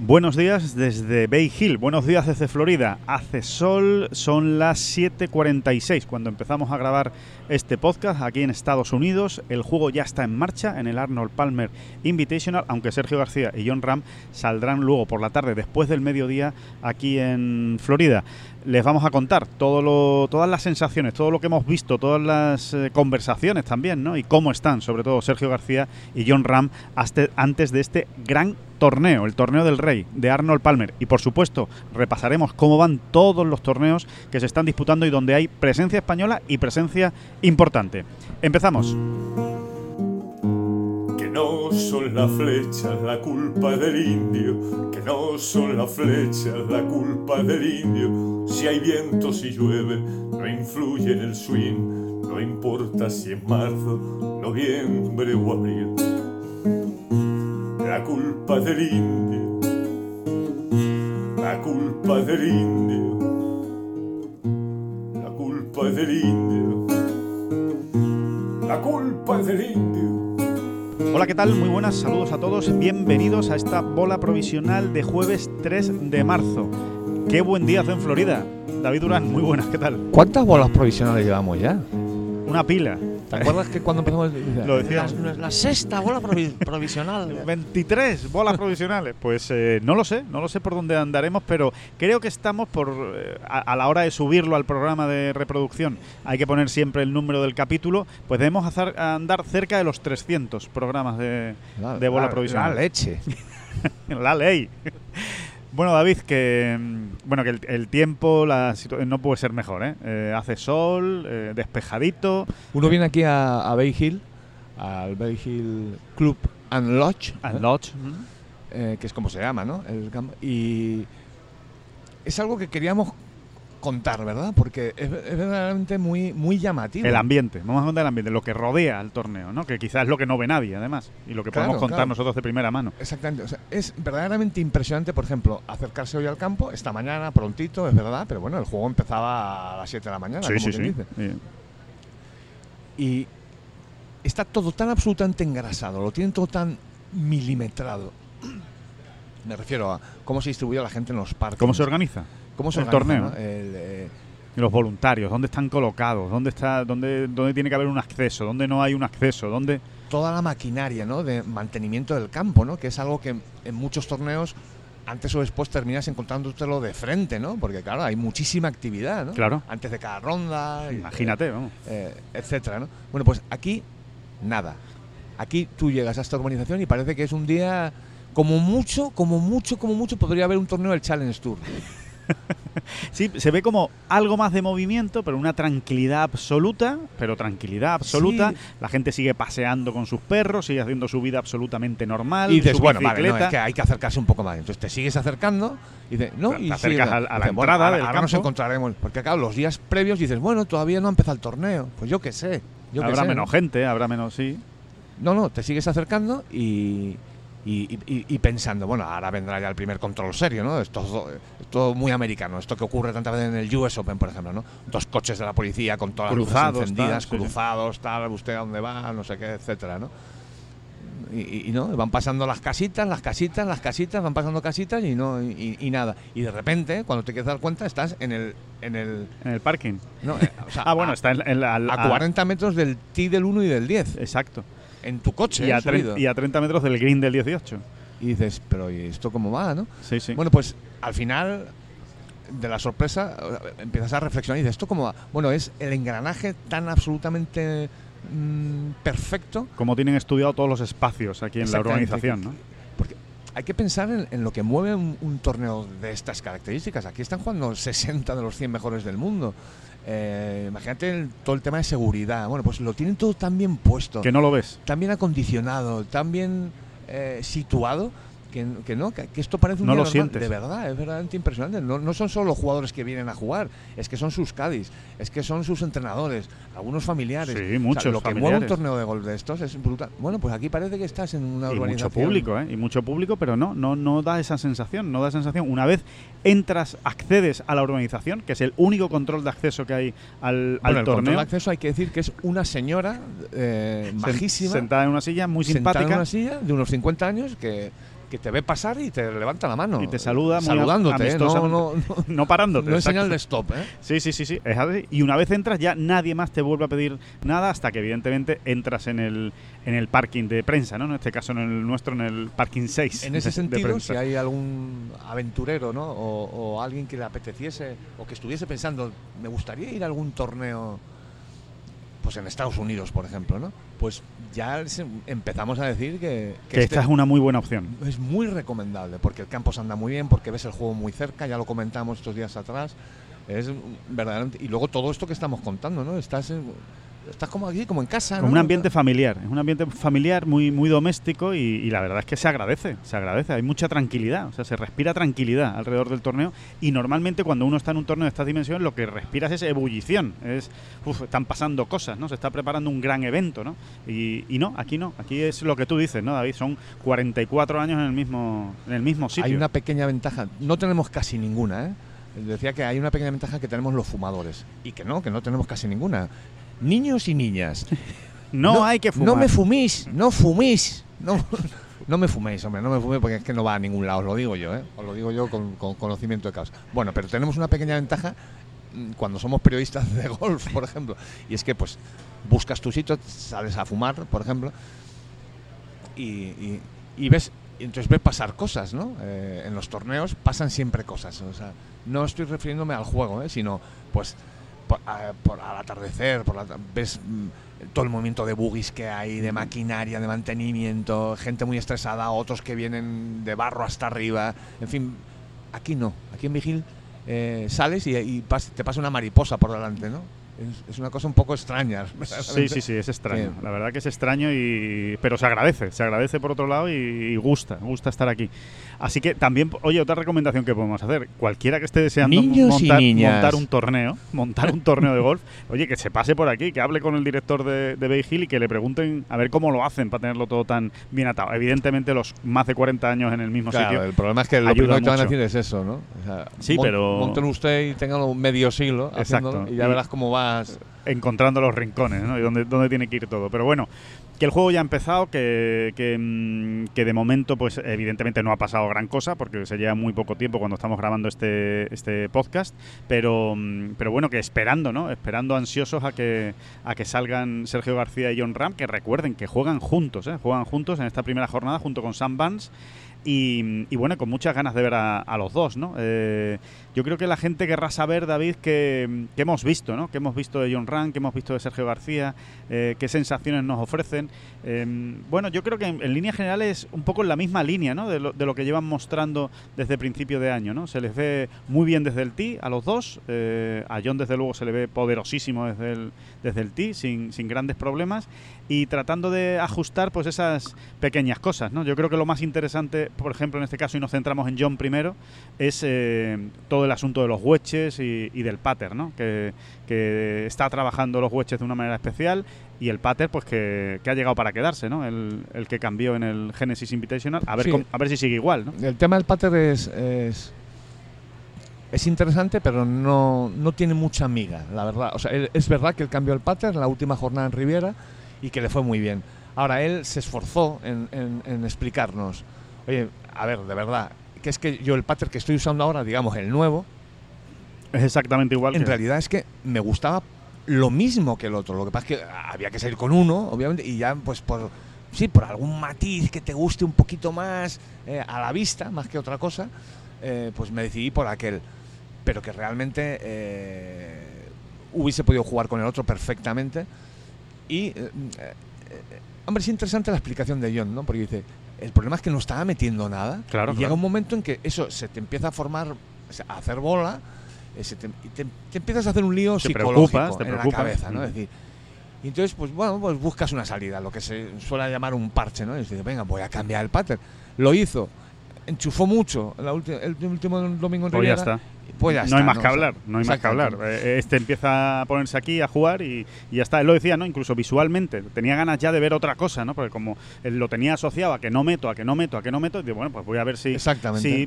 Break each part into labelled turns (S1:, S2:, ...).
S1: Buenos días desde Bay Hill, buenos días desde Florida. Hace sol, son las 7:46 cuando empezamos a grabar este podcast aquí en Estados Unidos. El juego ya está en marcha en el Arnold Palmer Invitational, aunque Sergio García y John Ram saldrán luego por la tarde, después del mediodía, aquí en Florida. Les vamos a contar todo lo, todas las sensaciones, todo lo que hemos visto, todas las eh, conversaciones también, ¿no? Y cómo están, sobre todo Sergio García y John Ram, antes de este gran torneo, el torneo del Rey de Arnold Palmer. Y por supuesto, repasaremos cómo van todos los torneos que se están disputando y donde hay presencia española y presencia importante. Empezamos.
S2: Que no son las flechas la culpa del indio, que no son las flechas la culpa del indio. Si hay viento, si llueve, no influye en el swing, no importa si es marzo, noviembre o abril. La culpa del indio, la culpa del indio, la culpa del indio, la culpa del indio.
S1: Hola, ¿qué tal? Muy buenas, saludos a todos. Bienvenidos a esta bola provisional de jueves 3 de marzo. Qué buen día hace en Florida. David Durán, muy buenas, ¿qué tal?
S3: ¿Cuántas bolas provisionales llevamos ya?
S1: Una pila.
S3: ¿Te acuerdas que cuando empezamos
S1: Lo decía.
S4: La, la sexta bola provi- provisional.
S1: 23 bolas provisionales. Pues eh, no lo sé, no lo sé por dónde andaremos, pero creo que estamos por eh, a, a la hora de subirlo al programa de reproducción. Hay que poner siempre el número del capítulo, pues debemos hacer, andar cerca de los 300 programas de, de bola
S3: la,
S1: provisional.
S3: La leche.
S1: La ley. Bueno, David, que mm, bueno que el, el tiempo la no puede ser mejor, ¿eh? Eh, hace sol, eh, despejadito,
S3: Uno viene aquí a, a Bay Hill, al Bay Hill Club and Lodge,
S1: and
S3: ¿eh?
S1: lodge.
S3: Que es como se llama, ¿no? El campo. y es algo que queríamos contar, ¿verdad? Porque es, es verdaderamente muy, muy llamativo.
S1: El ambiente, vamos a contar el ambiente, lo que rodea al torneo, ¿no? Que quizás es lo que no ve nadie, además, y lo que
S3: Claro,
S1: podemos contar
S3: claro.
S1: nosotros de primera mano.
S3: Exactamente, o sea, es verdaderamente impresionante, por ejemplo, acercarse hoy al campo, esta mañana, prontito, es verdad, pero bueno, el juego empezaba a las 7 de la mañana,
S1: Sí,
S3: como
S1: sí,
S3: quien
S1: sí.
S3: dice. Y está todo tan absolutamente engrasado, lo tienen todo tan milimetrado. Me refiero a cómo se distribuye la gente en los parques.
S1: ¿Cómo se organiza?
S3: ¿Cómo se
S1: el
S3: organiza,
S1: torneo?
S3: no? El, eh,
S1: los voluntarios, ¿dónde están colocados? ¿Dónde está, dónde, dónde tiene que haber un acceso? ¿Dónde no hay un acceso? ¿Dónde?
S3: toda la maquinaria ¿no? de mantenimiento del campo, ¿no? que es algo que en muchos torneos antes o después terminas encontrándotelo de frente, ¿no? Porque claro, hay muchísima actividad, ¿no?
S1: Claro.
S3: Antes de cada ronda,
S1: Imagínate, vamos.
S3: eh, etcétera, ¿no? Bueno, pues aquí nada. Aquí tú llegas a esta urbanización y parece que es un día como mucho, como mucho, como mucho podría haber un torneo del Challenge Tour.
S1: Sí, se ve como algo más de movimiento, pero una tranquilidad absoluta, pero tranquilidad absoluta.
S3: Sí.
S1: La gente sigue paseando con sus perros, sigue haciendo su vida absolutamente normal.
S3: Y dices, bueno, vale, no, es que hay que acercarse un poco más. Entonces te sigues acercando y dices, no,
S1: Te
S3: y
S1: acercas a- a la
S3: dices, bueno,
S1: entrada
S3: ahora,
S1: del
S3: ahora nos
S1: campo.
S3: encontraremos. Porque claro, los días previos dices, bueno, todavía no ha empezado el torneo. Pues yo qué sé. Yo
S1: habrá
S3: sé,
S1: menos
S3: ¿no?
S1: gente, habrá menos, sí.
S3: No, no, te sigues acercando y, y, y- y pensando, bueno, ahora vendrá ya el primer control serio, ¿no? Esto es todo- muy americano, esto que ocurre tantas veces en el US Open, por ejemplo, ¿no? Dos coches de la policía con todas
S1: Cruzados,
S3: las luces encendidas,
S1: tal, sí, sí.
S3: cruzados, tal, usted a dónde va, no sé qué, etcétera, ¿no? Y, no, van pasando las casitas, las casitas, las casitas, van pasando casitas y no y, y nada. Y de repente, cuando te quieres dar cuenta, estás en el en el
S1: En el parking.
S3: no, eh, o sea,
S1: Ah, bueno,
S3: a,
S1: está en, en la- al-
S3: a 40 metros del T del 1 y del 10
S1: Exacto.
S3: En tu coche,
S1: Y a,
S3: eh, subido.
S1: y a 30 metros del green del 18.
S3: Y dices, pero ¿y esto cómo va, no?
S1: Sí, sí.
S3: Bueno, pues al final de la sorpresa empiezas a reflexionar y dices, ¿esto cómo va? Bueno, es el engranaje tan absolutamente mm, perfecto.
S1: Como tienen estudiado todos los espacios aquí en la
S3: que-
S1: ¿no?
S3: Porque hay que pensar en, en lo que mueve un, un torneo de estas características. Aquí están jugando 60 de los 100 mejores del mundo. Eh, imagínate el- todo el tema de seguridad. Bueno, pues lo tienen todo tan bien puesto.
S1: Que no lo ves.
S3: tan bien acondicionado, tan bien eh, situado, que, que no, que, que esto parece un
S1: No
S3: día
S1: lo sientes.
S3: De verdad, es verdaderamente impresionante. No, no son solo los jugadores que vienen a jugar, es que son sus Cádiz, es que son sus entrenadores, algunos familiares.
S1: Sí,
S3: O sea,
S1: muchos
S3: lo que mueve un torneo de golf de estos es brutal. Bueno, pues aquí parece que estás en una
S1: y mucho
S3: urbanización.
S1: público, ¿eh? Y mucho público, pero no, no, no da esa sensación, no da sensación. Una vez entras, accedes a la urbanización, que es el único control de acceso que hay al, al
S3: Bueno, el control
S1: torneo,
S3: de acceso hay que decir que es una señora eh, majísima,
S1: sentada en una silla muy
S3: sentada en
S1: simpática.
S3: una silla de unos 50 años que, que te ve pasar y te levanta la mano.
S1: Y te saluda muy
S3: Saludándote, ¿eh? no, no, no,
S1: no parándote.
S3: no es
S1: exacto.
S3: señal de stop. ¿eh?
S1: Sí, sí, sí, sí, es así. Y una vez entras ya nadie más te vuelve a pedir nada hasta que evidentemente entras en el, en el parking de prensa, ¿no? En este caso en el nuestro, en el parking 6.
S3: En ese
S1: de-
S3: sentido, si hay algún aventurero ¿no? o, o alguien que le apeteciese o que estuviese pensando, me gustaría ir a algún torneo, pues en Estados Unidos, por ejemplo, ¿no? pues ya empezamos a decir que,
S1: que
S3: este
S1: esta es una muy buena opción.
S3: es muy recomendable, porque el campo se anda muy bien, porque ves el juego muy cerca, ya lo comentamos estos días atrás. Es verdaderamente. Y luego todo esto que estamos contando, ¿no? Estás, en- estás como aquí, como en casa.
S1: Como
S3: ¿no?
S1: un ambiente familiar, es un ambiente familiar muy, muy doméstico y, y la verdad es que se agradece, se agradece, hay mucha tranquilidad, o sea, se respira tranquilidad alrededor del torneo y normalmente cuando uno está en un torneo de estas dimensiones lo que respiras es ebullición, es, uf, están pasando cosas, ¿no? Se está preparando un gran evento, ¿no? Y, y no, aquí no, aquí es lo que tú dices, ¿no, David? Son 44 años en el mismo, en el mismo sitio.
S3: Hay una pequeña ventaja, no tenemos casi ninguna, ¿eh? Decía que hay una pequeña ventaja que tenemos los fumadores. Y que no, que no tenemos casi ninguna. Niños y niñas.
S1: no, hay que fumar.
S3: No me fumís, no fumís. No, no me fuméis, hombre, no me fuméis porque es que no va a ningún lado, os lo digo yo, ¿eh? Os lo digo yo con, con conocimiento de causa. Bueno, pero tenemos una pequeña ventaja mm, cuando somos periodistas de golf, por ejemplo. Y es que, pues, buscas tu sitio, sales a fumar, por ejemplo, y, y- y ves y entonces ves pasar cosas, ¿no? Eh, en los torneos pasan siempre cosas. O sea, no estoy refiriéndome al juego, ¿eh? sino pues por, a- por- al atardecer, por la- ves mm, todo el movimiento de buggies que hay, de maquinaria, de mantenimiento, gente muy estresada, otros que vienen de barro hasta arriba, en fin, aquí no, aquí en Vigil eh, sales y, y pas- te pasa una mariposa por delante, ¿no? Es, una cosa un poco extraña.
S1: Sí, sí, sí, es extraño.
S3: Sí.
S1: La verdad que es extraño y pero se agradece, se agradece por otro lado y, y gusta, gusta estar aquí. Así que también, oye, otra recomendación que podemos hacer, cualquiera que esté deseando
S3: Niños y
S1: montar,
S3: niñas.
S1: montar un torneo, montar un torneo de golf, oye, que se pase por aquí, que hable con el director de, de Bay Hill y que le pregunten a ver cómo lo hacen para tenerlo todo tan bien atado. Evidentemente los más de 40 años en el mismo
S3: Claro,
S1: sitio.
S3: el problema es que lo primero que te van a decir es eso, ¿no? O sea,
S1: Sí, pero-
S3: Monten usted y tengan medio siglo
S1: Exacto.
S3: y ya verás cómo vas.
S1: encontrando los rincones ¿no? y dónde, dónde tiene que ir todo. Pero bueno, que el juego ya ha empezado, que, que, mm, que de momento, pues evidentemente no ha pasado gran cosa, porque se lleva muy poco tiempo cuando estamos grabando este, este podcast, pero, mm, pero bueno, que esperando, ¿no? Esperando ansiosos a que, a que salgan Sergio García y John Ram, que recuerden que juegan juntos, ¿eh? Juegan juntos en esta primera jornada junto con Sam Vance. Y, y bueno, con muchas ganas de ver a, a los dos, ¿no? Eh, yo creo que la gente querrá saber, David, que, hemos visto, ¿no? Que hemos visto de John Rand, que hemos visto de Sergio García, eh, qué sensaciones nos ofrecen. Eh, bueno, yo creo que en, en líneas generales un poco en la misma línea, ¿no? De lo, de lo que llevan mostrando desde principio de año, ¿no? Se les ve muy bien desde el tee a los dos. eh, a John, desde luego, se le ve poderosísimo desde el, desde el tee, sin, sin grandes problemas. Y tratando de ajustar, pues, esas pequeñas cosas, ¿no? Yo creo que lo más interesante, por ejemplo, en este caso, y nos centramos en John primero, es eh, todo el asunto de los wedges y, y del pattern, ¿no? Que, que está trabajando los wedges de una manera especial y el pattern, pues que, que ha llegado para quedarse, ¿no? El, el que cambió en el Genesis Invitational. A ver,
S3: Sí.
S1: cómo- a ver si sigue igual, ¿no?
S3: El tema del pater es, es, es interesante, pero no, no tiene mucha miga, la verdad. O sea, él- es verdad que él cambió el pater en la última jornada en Riviera y que le fue muy bien. Ahora, él se esforzó en, en- en explicarnos, oye, a ver, de verdad, que es que yo el pater que estoy usando ahora, digamos, el nuevo,
S1: Es exactamente igual
S3: en
S1: que...
S3: realidad es que me gustaba lo mismo que el otro. Lo que pasa es que había que salir con uno, obviamente, y ya pues por sí, por algún matiz que te guste un poquito más eh, a la vista, más que otra cosa, eh, pues me decidí por aquel. Pero que realmente eh, hubiese podido jugar con el otro perfectamente. Y, hombre, es interesante la explicación de John, ¿no? Porque dice, el problema es que no estaba metiendo nada.
S1: Claro,
S3: y llega un momento en que eso se te empieza a formar, a hacer bola, eh, se te, y te, te empiezas a hacer un lío
S1: Te
S3: psicológico
S1: preocupas, te
S3: en
S1: preocupas.
S3: la cabeza, ¿no?
S1: Mm.
S3: Es decir, y entonces, pues bueno, pues buscas una salida, lo que se suele llamar un parche, ¿no? Y dices, venga, voy a cambiar el pattern. Lo hizo enchufó mucho la el último domingo en
S1: Pues ya
S3: Riviera,
S1: está.
S3: Pues ya
S1: no hay más
S3: ¿no?
S1: que hablar, no hay más que hablar. Eh, Este empieza a ponerse aquí a jugar y, y ya está. Él lo decía, ¿no? Incluso visualmente. Tenía ganas ya de ver otra cosa, ¿no? Porque como él lo tenía asociado a que no meto, a que no meto, a que no meto, y digo, bueno, pues voy a ver si,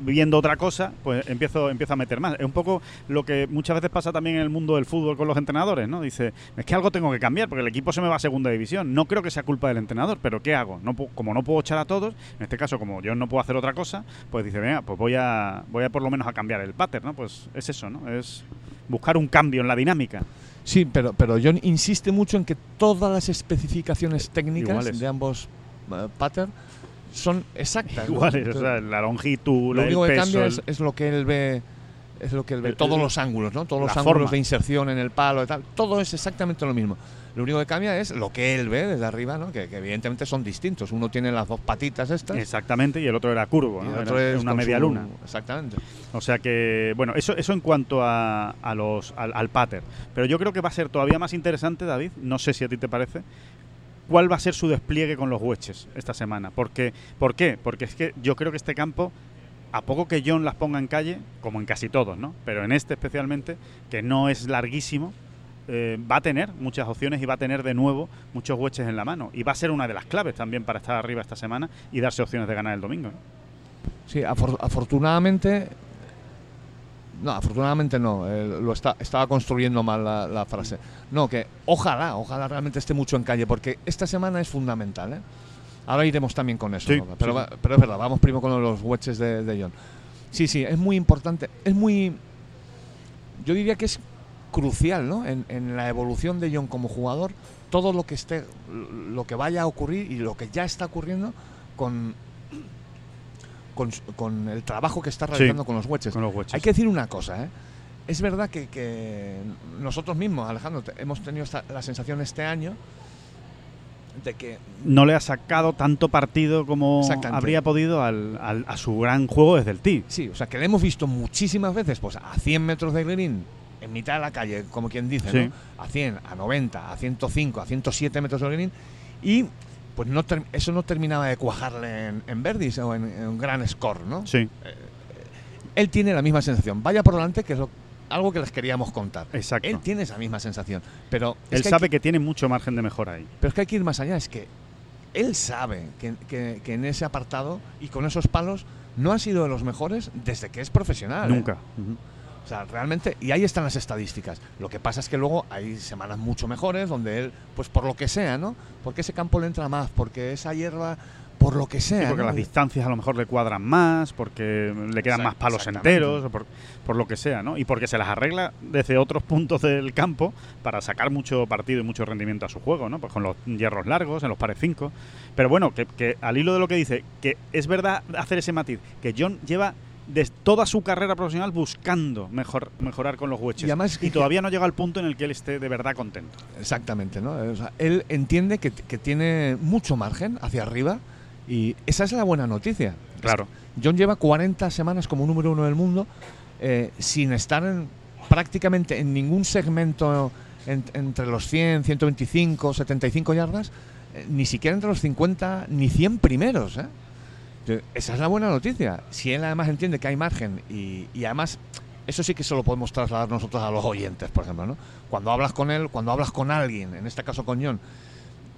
S1: viendo otra cosa, pues empiezo, empiezo a meter más. Es un poco lo que muchas veces pasa también en el mundo del fútbol con los entrenadores, ¿no? Dice, es que algo tengo que cambiar porque el equipo se me va a segunda división. No creo que sea culpa del entrenador, pero ¿qué hago? No, como no puedo echar a todos, en este caso, como yo no puedo hacer otra cosa, pues dice, venga, pues voy a, voy a por lo menos a cambiar el pattern, ¿no? Pues es eso, ¿no? Es buscar un cambio en la dinámica.
S3: Sí, pero, pero John insiste mucho en que todas las especificaciones técnicas
S1: Iguales.
S3: de ambos pattern son exactas. ¿no?
S1: Iguales, o
S3: Entonces,
S1: sea, la longitud,
S3: lo
S1: el
S3: único que
S1: peso,
S3: cambia
S1: el-
S3: es, es lo que él ve es lo que él ve
S1: El-
S3: todos
S1: el-
S3: los ángulos no todos los ángulos
S1: forma.
S3: de inserción en el palo y tal todo es exactamente lo mismo lo único que cambia es lo que él ve desde arriba no que, que evidentemente son distintos uno tiene las dos patitas estas
S1: Exactamente, y el otro era curvo, ¿no?
S3: el otro
S1: Era
S3: es
S1: una media
S3: su-
S1: luna.
S3: exactamente
S1: O sea que, bueno, eso, eso en cuanto a, a los, al, al pattern. Pero yo creo que va a ser todavía más interesante, David, no sé si a ti te parece, cuál va a ser su despliegue con los wedges esta semana. Porque, ¿Por qué? Porque es que yo creo que este campo, a poco que John las ponga en calle, como en casi todos, ¿no? Pero en este especialmente, que no es larguísimo, eh, va a tener muchas opciones y va a tener de nuevo muchos wedges en la mano. Y va a ser una de las claves también para estar arriba esta semana y darse opciones de ganar el domingo.
S3: sí afor- afortunadamente no, afortunadamente no. eh, lo está, estaba construyendo mal la, la frase. No, que ojalá, ojalá realmente esté mucho en calle, porque esta semana es fundamental. ¿eh? Ahora iremos también con eso.
S1: Sí,
S3: ¿no? pero,
S1: sí,
S3: va- pero es verdad, vamos primero con los wedges de, de John. Sí, sí, es muy importante. Es muy. Yo diría que es crucial, ¿no? En, en la evolución de John como jugador, todo lo que esté, lo que vaya a ocurrir y lo que ya está ocurriendo con con, con el trabajo que está realizando con los wedges.
S1: Con los wedges.
S3: Hay que decir una cosa, ¿eh? Es verdad que, que nosotros mismos, Alejandro, hemos tenido esta- la sensación este año de que
S1: no le ha sacado tanto partido como habría podido al, al- a su gran juego desde el tee.
S3: Sí, o sea, que le hemos visto muchísimas veces, pues a 100 metros de green, en mitad de la calle, como quien dice,
S1: Sí.
S3: ¿no? A 100, a 90, a 105, a 107 metros de green, y pues no eso no terminaba de cuajarle en, en verdis o en, un gran score, ¿no?
S1: Sí,
S3: Él tiene la misma sensación. Vaya por delante, que es lo- algo que les queríamos contar.
S1: exacto.
S3: Él tiene esa misma sensación, pero
S1: Él
S3: que
S1: sabe que tiene mucho margen de mejora ahí.
S3: Pero es que hay que ir más allá, es que él sabe que, que- que en ese apartado y con esos palos no ha sido de los mejores desde que es profesional. ¿eh?
S1: Nunca.
S3: O sea, realmente, y ahí están las estadísticas. Lo que pasa es que luego hay semanas mucho mejores donde él, pues por lo que sea, ¿no? Porque ese campo le entra más, porque esa hierba, por lo que
S1: Sí,
S3: sea.
S1: porque
S3: ¿no?
S1: las distancias a lo mejor le cuadran más, porque le quedan más palos enteros, o por, por lo que sea, ¿no? Y porque se las arregla desde otros puntos del campo para sacar mucho partido y mucho rendimiento a su juego, ¿no? Pues con los hierros largos, en los pares 5. Pero bueno, que, que al hilo de lo que dice, que es verdad hacer ese matiz, que John lleva de toda su carrera profesional buscando mejor, mejorar con los wedges.
S3: Y además que-
S1: todavía no llega al punto en el que él esté de verdad contento.
S3: Exactamente, ¿no? O sea, él entiende que, que tiene mucho margen hacia arriba y esa es la buena noticia.
S1: Claro.
S3: John lleva 40 semanas como número uno del mundo eh, sin estar en, prácticamente en ningún segmento en- entre los 100, 125, 75 yardas, eh, ni siquiera entre los 50 ni 100 primeros. ¿eh? Esa es la buena noticia. Si él además entiende que hay margen y, y además eso sí que se lo podemos trasladar nosotros a los oyentes, por ejemplo. ¿no? Cuando hablas con él, cuando hablas con alguien, en este caso con John,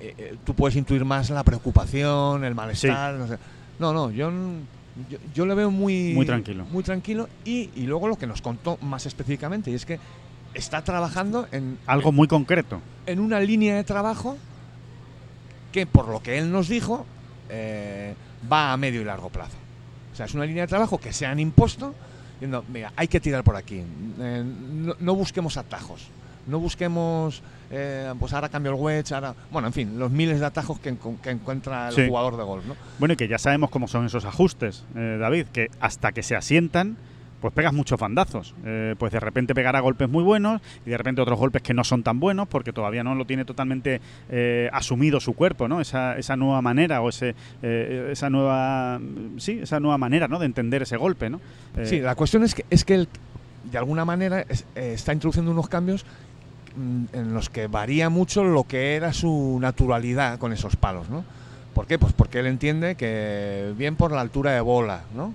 S3: eh, eh, tú puedes intuir más la preocupación, el malestar. No, sé. no, no, John, yo, yo le veo muy,
S1: Muy tranquilo.
S3: Muy tranquilo y, y luego lo que nos contó más específicamente, y es que está trabajando en,
S1: Algo muy concreto.
S3: en una línea de trabajo que, por lo que él nos dijo, eh, va a medio y largo plazo. O sea, es una línea de trabajo que se han impuesto, diciendo, mira, hay que tirar por aquí, eh, no, no busquemos atajos, no busquemos, eh, pues ahora cambio el wedge, ahora... Bueno, en fin, los miles de atajos que, que encuentra el
S1: Sí.
S3: jugador de golf, ¿no?
S1: Bueno, y que ya sabemos cómo son esos ajustes, eh, David, que hasta que se asientan, pues pegas muchos bandazos. Eh, pues de repente pegará golpes muy buenos y de repente otros golpes que no son tan buenos porque todavía no lo tiene totalmente eh, asumido su cuerpo, ¿no? Esa, esa nueva manera o ese, eh, esa nueva, sí, esa nueva manera, ¿no? De entender ese golpe, ¿no?
S3: Sí, la cuestión es que, es que él, de alguna manera, es- está introduciendo unos cambios en los que varía mucho lo que era su naturalidad con esos palos, ¿no? ¿Por qué? Pues porque él entiende que bien por la altura de bola, ¿no?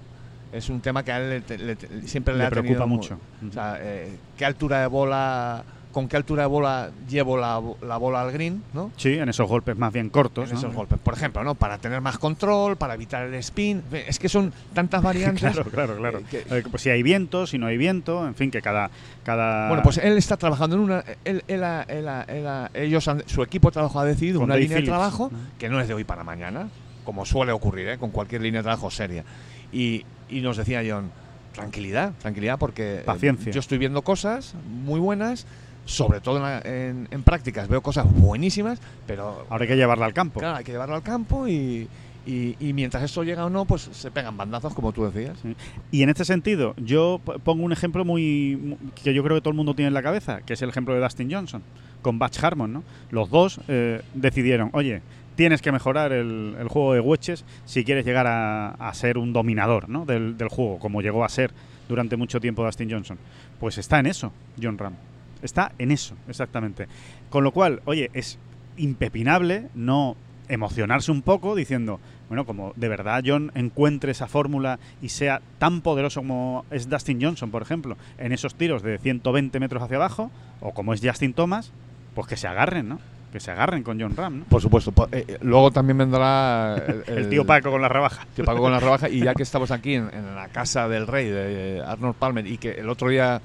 S3: es un tema que a él le le siempre le,
S1: Le
S3: ha
S1: preocupa
S3: tenido
S1: mucho.
S3: O sea, eh, ¿qué altura de bola, con qué altura de bola llevo la, bo- la bola al green, ¿no?
S1: Sí, en esos golpes más bien cortos.
S3: En
S1: ¿no?
S3: esos golpes, por ejemplo, ¿no? Para tener más control, para evitar el spin. Es que son tantas variantes.
S1: Claro, claro, claro.
S3: eh, que-
S1: pues si hay viento, si no hay viento, en fin, que cada. cada
S3: Bueno, pues él está trabajando en una. Él, él él ellos han- su equipo de trabajo ha decidido
S1: Con
S3: una
S1: Dave
S3: línea
S1: Phillips.
S3: de trabajo que no es de hoy para mañana, como suele ocurrir ¿eh? con cualquier línea de trabajo seria. Y, y nos decía John, tranquilidad, tranquilidad, porque eh,
S1: Paciencia.
S3: yo estoy viendo cosas muy buenas, sobre todo en, la- en- en prácticas, veo cosas buenísimas, pero
S1: Ahora hay que llevarla al campo.
S3: claro, hay que llevarlo al campo y, y- y mientras esto llega o no, pues se pegan bandazos, como tú decías.
S1: Sí. Y en este sentido, yo pongo un ejemplo muy mu- que yo creo que todo el mundo tiene en la cabeza, que es el ejemplo de Dustin Johnson con Batch Harmon, ¿no? Los dos eh, decidieron, oye, tienes que mejorar el, el juego de wedges si quieres llegar a, a ser un dominador ¿no? del, del juego, como llegó a ser durante mucho tiempo Dustin Johnson. Pues está en eso, John Ram. Está en eso, exactamente. Con lo cual, oye, es impepinable no emocionarse un poco diciendo, bueno, como de verdad John encuentre esa fórmula y sea tan poderoso como es Dustin Johnson, por ejemplo, en esos tiros de 120 metros hacia abajo, o como es Justin Thomas, pues que se agarren, ¿no? Que se agarren con John Ram, ¿no?
S3: Por supuesto. po- eh, eh, luego también vendrá
S1: El, tío Paco con la rebaja.
S3: Tío Paco con la rebaja. Y ya que estamos aquí en, en la casa del rey de Arnold Palmer y que el otro día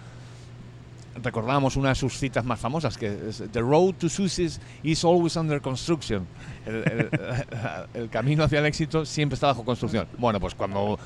S3: recordábamos una de sus citas más famosas, que es The road to success is always under construction. El, el- el camino hacia el éxito siempre está bajo construcción. Bueno, pues cuando,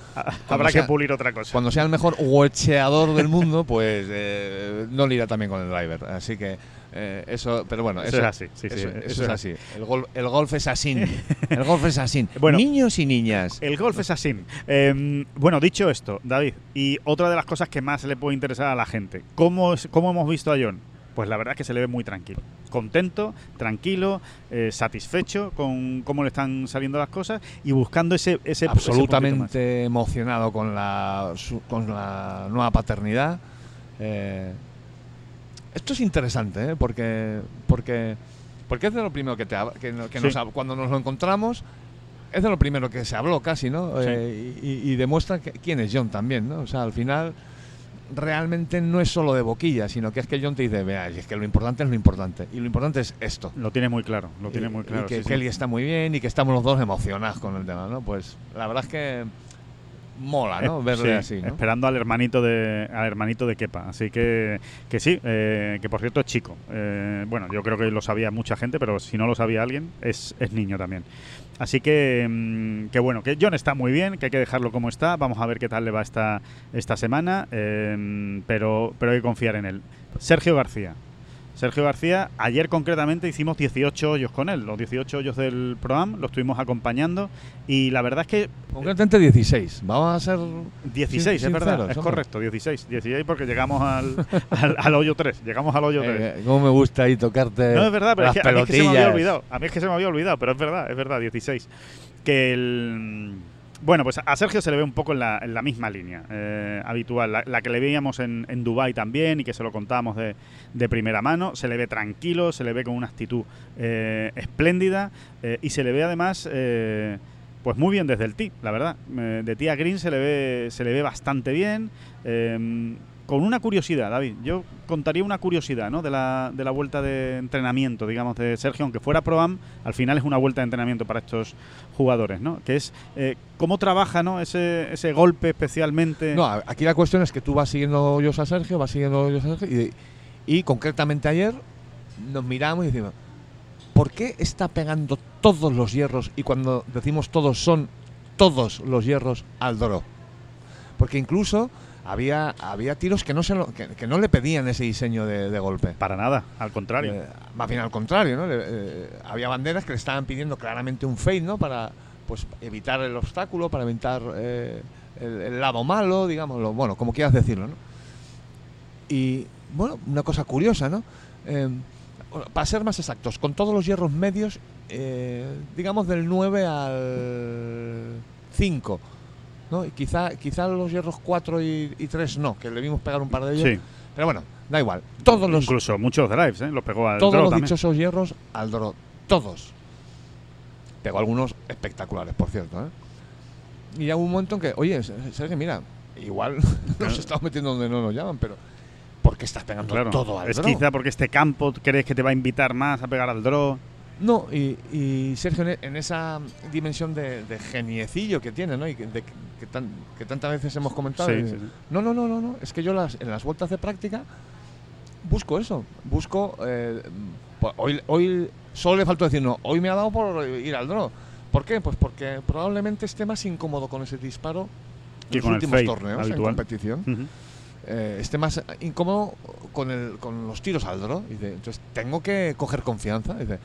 S1: Habrá
S3: sea-
S1: que pulir otra cosa.
S3: cuando sea el mejor huecheador del mundo, pues eh, no le irá también con el driver. Así que eh, eso, pero bueno,
S1: Eso es así, sí, sí,
S3: eso,
S1: eso
S3: eso
S1: es
S3: así. El, gol- el golf es así. El golf es así.
S1: Bueno.
S3: Niños y niñas.
S1: El golf es así. Eh, bueno, dicho esto, David, y otra de las cosas que más le puede interesar a la gente, ¿cómo, es- cómo hemos visto a John? Pues la verdad es que se le ve muy tranquilo. Contento, tranquilo, eh, satisfecho con cómo le están saliendo las cosas y buscando ese, ese ese
S3: absolutamente emocionado con la, su- con la nueva paternidad. Eh, esto es interesante, ¿eh? porque, porque, porque es de lo primero que, te, que, no- que
S1: Sí.
S3: nos hab- cuando nos lo encontramos, es de lo primero que se habló casi, ¿no?
S1: Sí.
S3: Eh, y, demuestra que- quién es John también, ¿no? O sea, al final realmente no es solo de boquilla, sino que es que John te dice, vea, es que lo importante es lo importante, y lo importante es esto.
S1: Lo tiene muy claro, lo tiene
S3: Y-
S1: muy claro.
S3: Y que
S1: sí, sí.
S3: Kelly está muy bien y que estamos los dos emocionados con el tema, ¿no? Pues la verdad es que mola, ¿no?
S1: Eh,
S3: Verle
S1: sí,
S3: así, ¿no?
S1: Esperando al hermanito de al hermanito de Kepa. Así que, que sí, eh, que por cierto es chico. Eh, bueno, yo creo que lo sabía mucha gente, pero si no lo sabía alguien, es, es niño también. Así que, mm, que bueno, que John está muy bien, que hay que dejarlo como está. Vamos a ver qué tal le va esta, esta semana, eh, pero, pero hay que confiar en él. Sergio García. Sergio García, ayer concretamente hicimos 18 hoyos con él, los 18 hoyos del ProAm, lo estuvimos acompañando y la verdad es que
S3: Concretamente 16. Vamos a ser
S1: 16,
S3: sin-
S1: es verdad, es
S3: hombre.
S1: correcto, 16. 16 porque llegamos al, al, al hoyo 3, llegamos al hoyo 3.
S3: Eh, ¿Cómo me gusta ahí tocarte
S1: no, es verdad, pero es
S3: las
S1: que a mí es que se me había olvidado. A mí es que se me había olvidado, pero es verdad, es verdad, 16. Que el... Bueno, pues a Sergio se le ve un poco en la, misma línea eh, habitual, la, que le veíamos en, en Dubái también y que se lo contábamos de, primera mano. Se le ve tranquilo, se le ve con una actitud eh, espléndida eh, y se le ve además pues muy bien desde el tee, la verdad. De tee a green se le ve, se le ve bastante bien. Con una curiosidad, David. Yo contaría una curiosidad ¿no? de, la, de la vuelta de entrenamiento, digamos, de Sergio, aunque fuera Pro-Am, al final es una vuelta de entrenamiento para estos jugadores, ¿no? Que es eh, cómo trabaja ¿no? ese, ese golpe especialmente.
S3: No, aquí la cuestión es que tú vas siguiendo hoyos a Sergio, vas siguiendo hoyos a Sergio y, y concretamente ayer nos miramos y decimos, ¿por qué está pegando todos los hierros y cuando decimos todos son todos los hierros al Doro? Porque incluso había, había tiros que no, se lo- que, que no le pedían ese diseño de, de golpe.
S1: Para nada, al contrario.
S3: Eh, más bien al contrario, ¿no? Le- eh, había banderas que le estaban pidiendo claramente un fade, ¿no? Para pues evitar el obstáculo, para evitar eh, el, el lado malo, digámoslo, bueno, como quieras decirlo, ¿no? Y bueno, una cosa curiosa, ¿no? Para ser más exactos, con todos los hierros medios, eh, digamos del 9 al 5, ¿no? Y quizá, quizá los hierros 4 y, y 3 no, que le vimos pegar un par de ellos.
S1: sí,
S3: Pero bueno, da igual. Todos los,
S1: incluso muchos drives, ¿eh? Los pegó al
S3: todos los
S1: también.
S3: dichosos hierros al Doro. Todos. Pegó algunos espectaculares, por cierto. ¿eh? Y ya hubo un momento en que, oye, Sergio, mira, igual nos estamos metiendo donde no nos llaman, pero ¿por qué estás pegando
S1: Claro.
S3: todo al
S1: es
S3: draw?
S1: quizá porque este campo crees que te va a invitar más a pegar al draw.
S3: No, y, y Sergio, en e- esa dimensión de, de geniecillo que tiene, ¿no? Y que, de- que tan- que tantas veces hemos comentado.
S1: Sí, sí, sí.
S3: No, no, no, no, no. Es que yo las, en las vueltas de práctica busco eso. Busco. eh, pues hoy, hoy solo le faltó decir, no, hoy me ha dado por ir al draw. ¿Por qué? Pues porque probablemente esté más incómodo con ese disparo
S1: Que
S3: en los últimos torneos en
S1: habitual.
S3: competición.
S1: Ujú.
S3: eh, esté más incómodo con, el, con los tiros al draw. Dice, entonces tengo que coger confianza. Dice,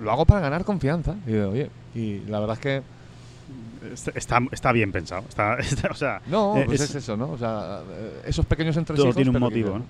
S3: lo hago para ganar confianza. Y digo, oye, y la verdad es que
S1: Está- Está, bien pensado. Está, está- o sea,
S3: no,
S1: eh,
S3: pues
S1: es-
S3: es, eso, ¿no? O sea, eh, esos pequeños entresijos.
S1: tiene un motivo,
S3: que,
S1: ¿no?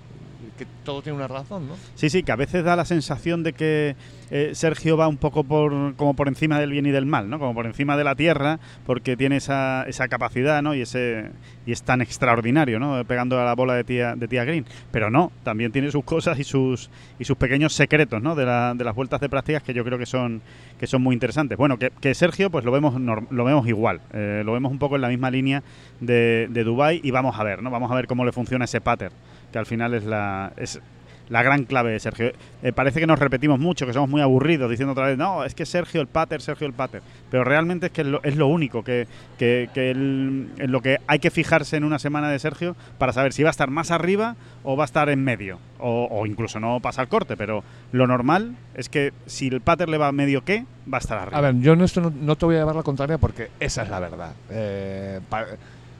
S3: que todo tiene una razón, ¿no?
S1: Sí, sí, que a veces da la sensación de que eh, Sergio va un poco por como por encima del bien y del mal, ¿no? Como por encima de la tierra, porque tiene esa, esa capacidad, ¿no? Y ese y es tan extraordinario, ¿no? Pegando a la bola de tía, de tía Green. Pero no, también tiene sus cosas y sus y sus pequeños secretos, ¿no? De, la- de las vueltas de prácticas que yo creo que son que son muy interesantes. Bueno, que, Sergio, pues lo vemos lo vemos igual, eh, lo vemos un poco en la misma línea de, de Dubai y vamos a ver, ¿no? Vamos a ver cómo le funciona ese pattern, que al final es la es la gran clave de Sergio. Eh, parece que nos repetimos mucho, que somos muy aburridos diciendo otra vez, no, es que Sergio el pater, Sergio el pater. Pero realmente es que es lo, es lo único que, que, el- en lo que hay que fijarse en una semana de Sergio para saber si va a estar más arriba o va a estar en medio. O, incluso no pasa el corte, pero lo normal es que si el pater le va medio qué, va a estar arriba.
S3: A ver, yo en esto no, no te voy a llevar la contraria porque esa es la verdad. Eh,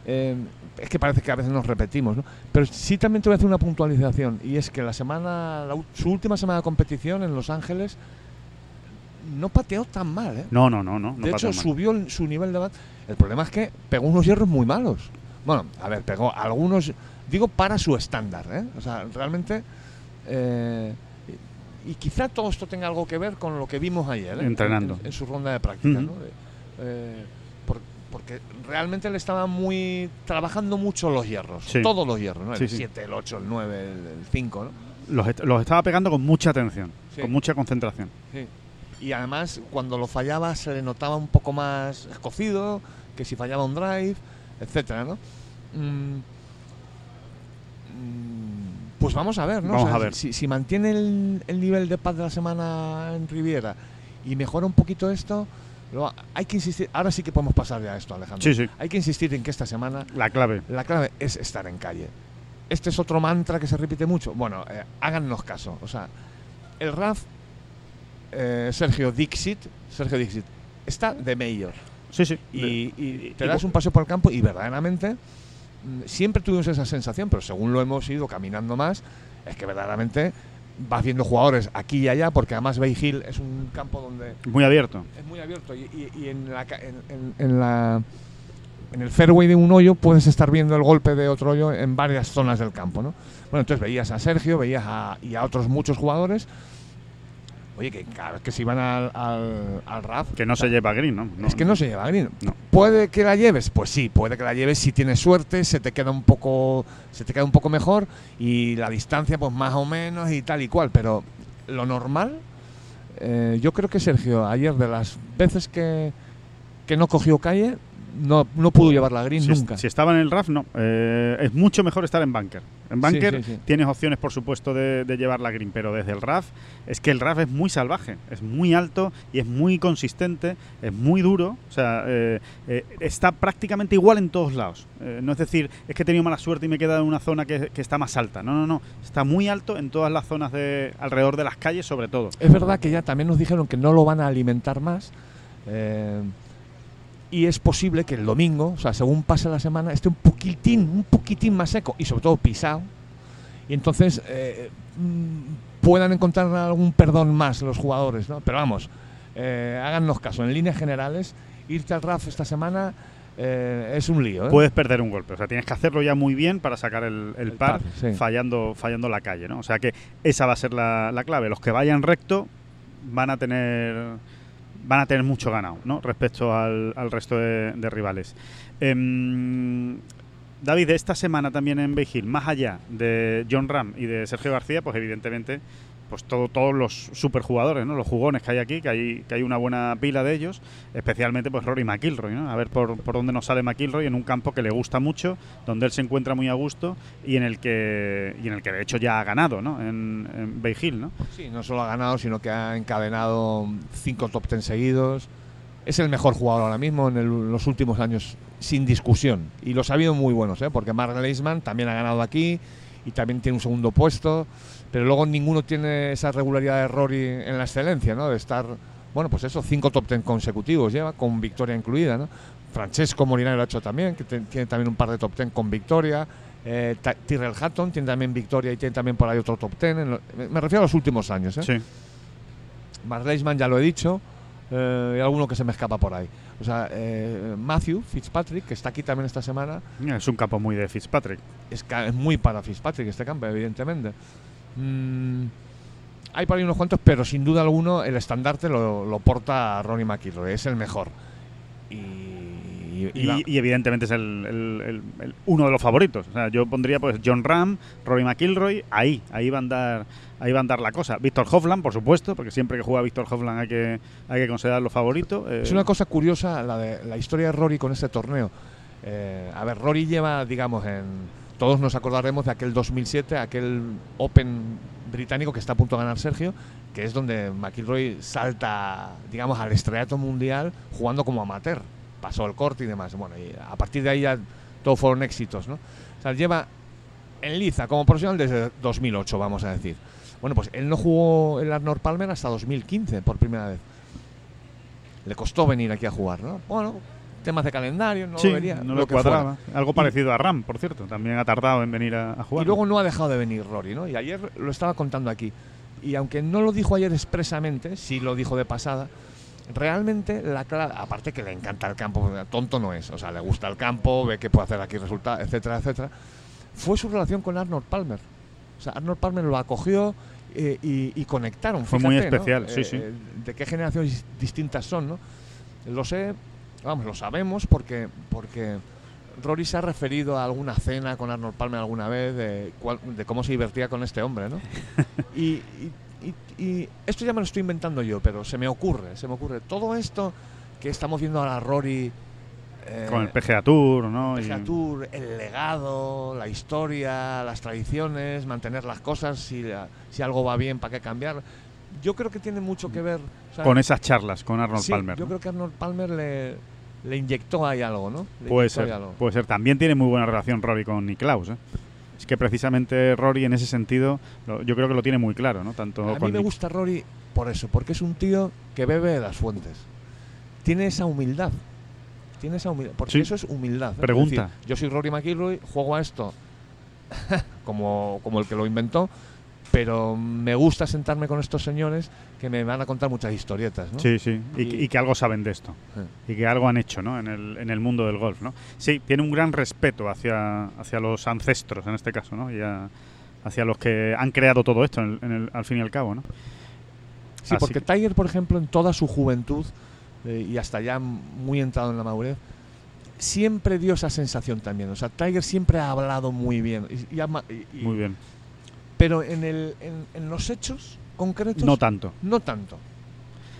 S3: eh, es que parece que a veces nos repetimos, ¿no? Pero sí también te voy a hacer una puntualización y es que la semana, la su última semana de competición en Los Ángeles no pateó tan mal, ¿eh?
S1: No, no, no, no.
S3: de hecho, subió el- su nivel de bat. El problema es que pegó unos hierros muy malos. Bueno, a ver, pegó algunos, digo, para su estándar, ¿eh? O sea, realmente. eh, y, quizá todo esto tenga algo que ver con lo que vimos ayer, ¿eh?
S1: Entrenando.
S3: En, en su ronda de práctica. ¿no? Porque realmente le estaba muy. trabajando mucho los hierros.
S1: Sí.
S3: Todos los hierros, ¿no? El
S1: Sí, sí.
S3: 7, el 8, el 9, el 5, ¿no?
S1: Los, est- los estaba pegando con mucha atención, con mucha concentración.
S3: Sí. Y además, cuando lo fallaba, se le notaba un poco más escocido, que si fallaba un drive, etcétera, ¿no? Mm, mm, pues vamos a ver, ¿no?
S1: Vamos a ver.
S3: Si, si mantiene el, el nivel de paz de la semana en Riviera y mejora un poquito esto, luego hay que insistir. Ahora sí que podemos pasar ya a esto, Alejandro.
S1: Sí, sí.
S3: Hay que insistir en que esta semana
S1: La clave.
S3: la clave es estar en calle. Este es otro mantra que se repite mucho. Bueno, eh, háganos caso. O sea, el RAF, eh, Sergio Dixit, Sergio Dixit, está de mayor.
S1: Sí, sí.
S3: Y, y te das un paseo por el campo y verdaderamente mm, siempre tuvimos esa sensación, pero según lo hemos ido caminando más, es que verdaderamente vas viendo jugadores aquí y allá, porque además Bay Hill es un campo donde
S1: muy abierto.
S3: es muy abierto y, y- y en, la, en- en la en el fairway de un hoyo puedes estar viendo el golpe de otro hoyo en varias zonas del campo, ¿no? Bueno, entonces veías a Sergio, veías a, y a otros muchos jugadores. Oye, que cada vez que se iban al, al, al RAF,
S1: Que no se lleva green, ¿no? No,
S3: es que no se lleva green.
S1: No.
S3: ¿Puede que la lleves? Pues sí, puede que la lleves si tienes suerte, se te queda un poco, se te queda un poco mejor y la distancia pues más o menos y tal y cual, pero lo normal, eh, yo creo que Sergio ayer de las veces que, que no cogió calle, no, no pudo llevar la green
S1: Si,
S3: nunca.
S1: si estaba en el RAF, no. Eh, es mucho mejor estar en bunker. En bunker
S3: sí, sí.
S1: tienes opciones, por supuesto, de, de llevar la green, pero desde el RAF es que el RAF es muy salvaje, es muy alto y es muy consistente, es muy duro. O sea, eh, eh, está prácticamente igual en todos lados. No es decir, es que he tenido mala suerte y me he quedado en una zona que, que está más alta. No, no, no. Está muy alto en todas las zonas de alrededor de las calles, sobre todo.
S3: Es verdad que ya también nos dijeron que no lo van a alimentar más. eh, y es posible que el domingo, o sea, según pase la semana, esté un poquitín, un poquitín más seco y sobre todo pisado. Y entonces eh, mm, puedan encontrar algún perdón más los jugadores, ¿no? Pero vamos, eh, háganos caso. En líneas generales, irte al RAF esta semana eh, es un lío. ¿eh?
S1: Puedes perder un golpe. O sea, tienes que hacerlo ya muy bien para sacar el, el
S3: El
S1: par,
S3: par, sí.
S1: fallando, fallando la calle, ¿no? O sea que esa va a ser la, la clave. Los que vayan recto van a tener van a tener mucho ganado, ¿no? Respecto al, al resto de, rivales. Em, David, esta semana también en Hill, más allá de John Ram y de Sergio García, pues evidentemente pues todo, todos los superjugadores, ¿no? Los jugones que hay aquí, que hay, que hay una buena pila de ellos, especialmente pues Rory McIlroy, ¿no? A ver por, por dónde nos sale McIlroy en un campo que le gusta mucho, donde él se encuentra muy a gusto y en el que y en el que de hecho ya ha ganado, ¿no? En, Bay Hill, ¿no?
S3: Sí, no solo ha ganado, sino que ha encadenado cinco top ten seguidos. Es el mejor jugador ahora mismo en los últimos años, sin discusión. Y los ha habido muy buenos, ¿eh? porque Mark Leisman también ha ganado aquí y también tiene un segundo puesto. Pero luego ninguno tiene esa regularidad de Rory en la excelencia, ¿no? De estar, bueno, pues eso, cinco top ten consecutivos lleva, con victoria incluida, ¿no? Francesco Molinari lo ha hecho también, que te- tiene también un par de top ten con victoria. Eh, Tyrrell Hatton tiene también victoria y tiene también por ahí otro top ten. lo- me- me refiero a los últimos años, ¿eh?
S1: Sí.
S3: Mark Leisman ya lo he dicho, eh, y alguno que se me escapa por ahí. O sea, eh, Matthew Fitzpatrick, que está aquí también esta semana,
S1: Es un campo muy de Fitzpatrick.
S3: es, muy para Fitzpatrick este campo, evidentemente. Mm, hay por ahí unos cuantos, pero sin duda alguno el estandarte lo, lo porta Ronnie McIlroy, es el mejor. Y, y-
S1: evidentemente es el, el- el- el- uno de los favoritos. O sea, yo pondría pues John Ram, Rory McIlroy, ahí, ahí va a andar, ahí va a andar la cosa. Víctor Hovland, por supuesto, porque siempre que juega Víctor Hovland hay que, hay que considerarlo favorito. Eh,
S3: Es una cosa curiosa la de la historia de Rory con este torneo. Eh, a ver, Rory lleva, digamos, en todos nos acordaremos de aquel 2007, aquel Open británico que está a punto de ganar Sergio, que es donde McIlroy salta, digamos, al estrellato mundial jugando como amateur. Pasó el corte y demás. Bueno, y a partir de ahí ya todos fueron éxitos, ¿no? O sea, lleva en liza como profesional desde 2008, vamos a decir. Bueno, pues él no jugó el Arnold Palmer hasta 2015 por primera vez. Le costó venir aquí a jugar, ¿no? Bueno, temas de calendario, no
S1: sí,
S3: lo vería.
S1: no
S3: lo
S1: le
S3: que fuera.
S1: cuadraba. Algo parecido a Ram, por cierto. También ha tardado en venir a, a jugar.
S3: Y luego no ha dejado de venir Rory, ¿no? Y ayer lo estaba contando aquí. Y aunque no lo dijo ayer expresamente, sí lo dijo de pasada, realmente la clave, aparte que le encanta el campo, tonto no es, o sea, le gusta el campo, ve que puede hacer aquí resultados, etcétera, etcétera, fue su relación con Arnold Palmer. O sea, Arnold Palmer lo acogió eh, y, y conectaron.
S1: Fue muy
S3: fíjate, ¿no?
S1: especial, sí,
S3: Eh,
S1: sí.
S3: De qué generaciones distintas son, ¿no? Lo sé, vamos, lo sabemos porque, porque Rory se ha referido a alguna cena con Arnold Palmer alguna vez de, de cómo se divertía con este hombre, ¿no? y, y- y- y esto ya me lo estoy inventando yo, pero se me ocurre, se me ocurre. Todo esto que estamos viendo ahora Rory eh,
S1: Con el PGA Tour, ¿no?
S3: PGA
S1: Y-
S3: Tour, el legado, la historia, las tradiciones, mantener las cosas, si, la- si algo va bien, ¿para qué cambiar? Yo creo que tiene mucho que ver. o sea,
S1: con esas charlas con Arnold
S3: sí,
S1: Palmer.
S3: Yo
S1: ¿no?
S3: creo que Arnold Palmer le, le inyectó ahí algo, ¿no? Le
S1: Puede ser,
S3: algo.
S1: puede ser. También tiene muy buena relación Rory con Niklaus. ¿eh? Es que precisamente Rory en ese sentido, lo- yo creo que lo tiene muy claro, ¿no? Tanto
S3: A mí me gusta Rory por eso, porque es un tío que bebe de las fuentes. Tiene esa humildad. Tiene esa humildad. Porque
S1: Sí.
S3: eso es humildad. ¿eh? Es
S1: Pregunta.
S3: decir, yo soy Rory McIlroy, juego a esto como, como el que lo inventó, pero me gusta sentarme con estos señores que me van a contar muchas historietas. ¿no?
S1: Sí, sí. Y, que-
S3: Y-
S1: y que algo saben de esto.
S3: Sí.
S1: Y que algo han hecho, ¿no? En el, en el mundo del golf, ¿no? Sí, tiene un gran respeto hacia, hacia los ancestros, en este caso, ¿no? Y a- hacia los que han creado todo esto, en el- en el- al fin y al cabo, ¿no?
S3: Sí,
S1: Así
S3: porque
S1: que-
S3: Tiger, por ejemplo, en toda su juventud eh, y hasta ya muy entrado en la madurez, siempre dio esa sensación también. O sea, Tiger siempre ha hablado muy bien. Y- y ha ma- y- y-
S1: Muy bien.
S3: Pero en, el, en, en los hechos concretos,
S1: No tanto.
S3: no tanto.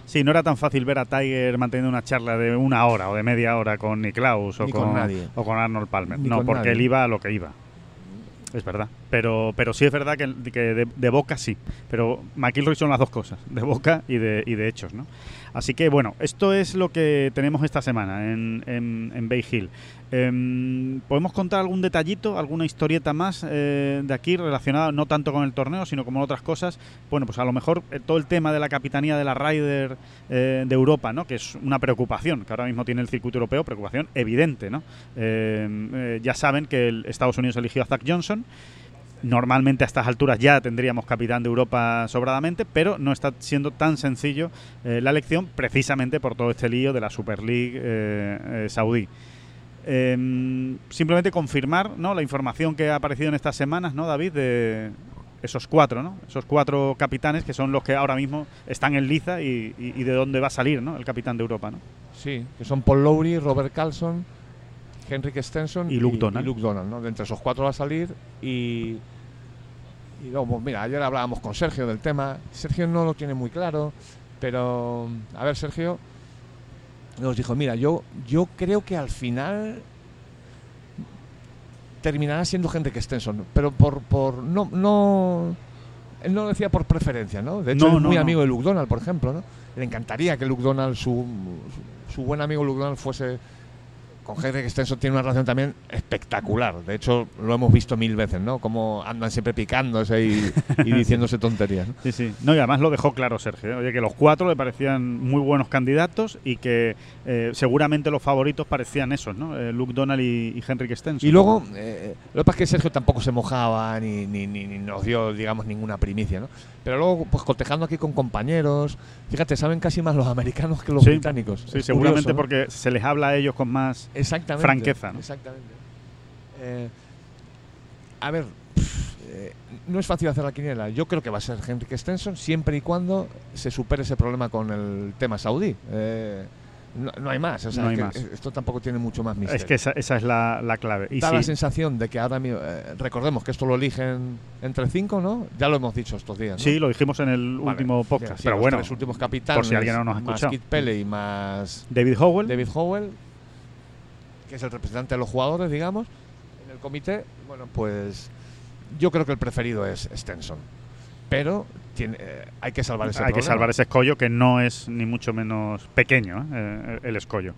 S1: Sí, no era tan fácil ver a Tiger manteniendo una charla de una hora o de media hora con Niklaus o
S3: Ni con nadie.
S1: o con Arnold Palmer.
S3: Ni
S1: no, porque
S3: nadie.
S1: él iba a lo que iba. Es verdad. Pero, pero sí es verdad que, de, boca sí. Pero McIlroy son las dos cosas, de boca y de, y de hechos, ¿no? Así que bueno, esto es lo que tenemos esta semana en, en, en Bay Hill. Em, ¿Podemos contar algún detallito, alguna historieta más eh, de aquí relacionada no tanto con el torneo, sino con otras cosas? Bueno, pues a lo mejor eh, todo el tema de la capitanía de la Ryder eh, de Europa, ¿no? Que es una preocupación que ahora mismo tiene el circuito europeo, preocupación evidente, ¿no? Em, ya saben que Estados Unidos eligió a Zach Johnson. Normalmente a estas alturas ya tendríamos capitán de Europa sobradamente, pero no está siendo tan sencillo eh, la elección precisamente por todo este lío de la Super League eh, eh, saudí. Em, simplemente confirmar ¿no? la información que ha aparecido en estas semanas, ¿no, David? De esos cuatro, ¿no? Esos cuatro capitanes que son los que ahora mismo están en liza y, y- de dónde va a salir, ¿no? El capitán de Europa, ¿no?
S3: Sí, que son Paul Lowry, Robert Carlson, Henrik Stenson
S1: Y Luke Donald.
S3: Luke Donald, ¿no? De entre esos cuatro va a salir y, Y luego, pues, mira, ayer hablábamos con Sergio del tema. Sergio no lo tiene muy claro, pero a ver, Sergio nos dijo, mira, yo, yo creo que al final terminará siendo gente que Stenson, pero por, por no, no, él no lo decía por preferencia, ¿no? De hecho,
S1: No,
S3: es
S1: no,
S3: muy
S1: no.
S3: amigo de Luke Donald, por ejemplo, ¿no? Le encantaría que Luke Donald, su, su, su buen amigo Luke Donald, fuese con Henry Stenson tiene una relación también espectacular. De hecho, lo hemos visto mil veces, ¿no? Cómo andan siempre picándose y, y diciéndose tonterías. ¿no?
S1: Sí, sí. No, y además lo dejó claro Sergio. ¿eh? Oye, que los cuatro le parecían muy buenos candidatos y que eh, seguramente los favoritos parecían esos, ¿no? Eh, Luke Donald y, y Henrik Stenson.
S3: Y luego, eh, lo que pasa es que Sergio tampoco se mojaba ni, ni, ni- ni nos dio, digamos, ninguna primicia, ¿no? Pero luego, pues cotejando aquí con compañeros, fíjate, saben casi más los americanos que los
S1: Sí,
S3: británicos.
S1: Sí,
S3: Es
S1: seguramente
S3: curioso, ¿no?
S1: porque se les habla a ellos con más.
S3: Exactamente.
S1: franqueza, ¿no?
S3: Exactamente. Eh, a ver, pff, eh, no es fácil hacer la quiniela. Yo creo que va a ser Henrik Stenson siempre y cuando se supere ese problema con el tema saudí. Eh, no, no hay más. O sea,
S1: No hay
S3: que
S1: más.
S3: Esto tampoco tiene mucho más misterio.
S1: Es que esa, esa es la, la clave. Y
S3: da
S1: sí,
S3: la sensación de que ahora mismo, eh, recordemos que esto lo eligen entre cinco, ¿no? Ya lo hemos dicho estos días. ¿no?
S1: sí, lo dijimos en el
S3: Vale,
S1: último podcast. pero
S3: los
S1: bueno,
S3: tres últimos capitanes,
S1: por si alguien no nos ha
S3: más. Kit Pele y más
S1: David Howell.
S3: David Howell, que es el representante de los jugadores, digamos, en el comité, bueno, pues yo creo que el preferido es Stenson. Pero tiene, eh, hay que salvar ese
S1: Hay que salvar ese escollo que no es ni mucho menos pequeño, ¿eh? Eh, el escollo.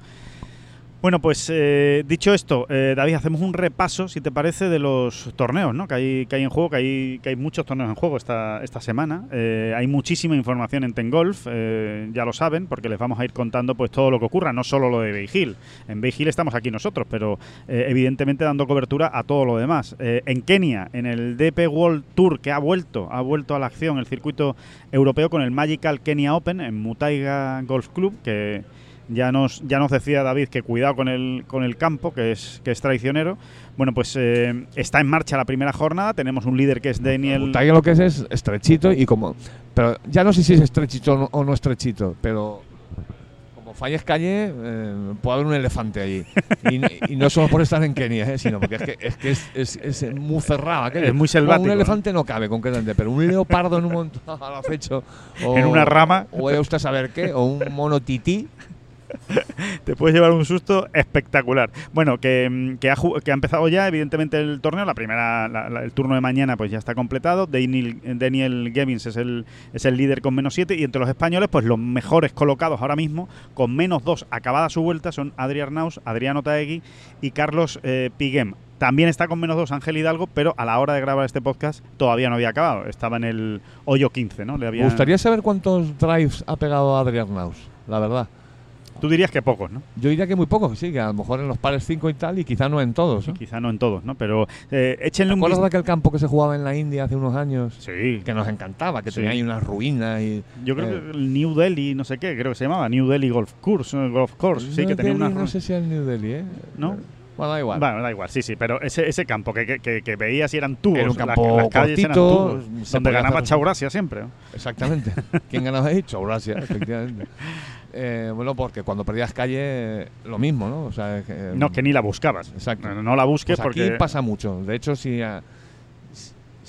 S1: Bueno, pues eh, dicho esto, eh, David, hacemos un repaso, si te parece, de los torneos ¿no? que, hay, que hay en juego, que hay, que hay muchos torneos en juego esta, esta semana. Eh, hay muchísima información en Tengolf, eh, ya lo saben, porque les vamos a ir contando pues todo lo que ocurra, no solo lo de Hill. En Hill estamos aquí nosotros, pero eh, evidentemente dando cobertura a todo lo demás. Eh, en Kenia, en el DP World Tour, que ha vuelto, ha vuelto a la acción el circuito europeo con el Magical Kenya Open en Mutaiga Golf Club, que ya nos, ya nos decía David que cuidado con el, con el campo, que es, que es traicionero. Bueno, pues eh, está en marcha la primera jornada. Tenemos un líder que es Daniel.
S3: Tiger lo que es es estrechito y como. Pero ya no sé si es estrechito o no, o no estrechito, pero como falles calle, eh, puede haber un elefante allí. Y, y no solo por estar en Kenia, eh, sino porque es que es, que es, es- es muy cerrado. aquello.
S1: Es muy
S3: No,
S1: selvático,
S3: un elefante no cabe concretamente, pero un leopardo en un montón al acecho. O,
S1: En una rama.
S3: O usted saber qué, o un mono tití.
S1: Te puedes llevar un susto espectacular. Bueno, que, mm, que ha, que ha empezado ya, evidentemente, el torneo. La primera, la- el turno de mañana, pues ya está completado. Daniel, Daniel Gevins es el, es el líder con menos 7. Y entre los españoles, pues los mejores colocados ahora mismo, con menos 2 acabada su vuelta, son Adrián Arnaus, Adriano Taegui y Carlos eh, Piguem. También está con menos 2 Ángel Hidalgo, pero a la hora de grabar este podcast todavía no había acabado. Estaba en el hoyo 15, ¿no? Le
S3: Me gustaría saber cuántos drives ha pegado Adrián Naus, la verdad.
S1: Tú dirías que pocos, ¿no?
S3: Yo diría que muy pocos, sí, que a lo mejor en los pares 5 y tal, y quizá no en todos. ¿no?
S1: Quizá no en todos, ¿no? Pero eh,
S3: ¿Te
S1: échenle un
S3: acuerdas de aquel campo que se jugaba en la India hace unos años?
S1: Sí,
S3: Que nos encantaba, que
S1: Sí.
S3: tenía ahí unas ruinas y...
S1: Yo creo
S3: Eh.
S1: que el New Delhi, no sé qué, creo que se llamaba New Delhi Golf Course, Golf Course, sí,
S3: New
S1: que tenía
S3: Delhi,
S1: una...
S3: No sé si es New Delhi, ¿eh?
S1: ¿No?
S3: Bueno, da igual.
S1: Bueno, da igual, sí, sí, pero ese, ese campo que, que, que- veías y eran tubos,
S3: Era un
S1: las-
S3: campo
S1: las, calles eran tubos, donde ganaba
S3: hacer-
S1: Chaurasia siempre.
S3: Exactamente. ¿Quién ganaba ahí? Chobrasia, efectivamente. Eh, bueno, porque cuando perdías calle, eh, lo mismo, ¿no? O sea, que,
S1: No, que ni la buscabas.
S3: Exacto.
S1: No, no la busques
S3: Pues
S1: porque...
S3: aquí pasa mucho. De hecho, si, a-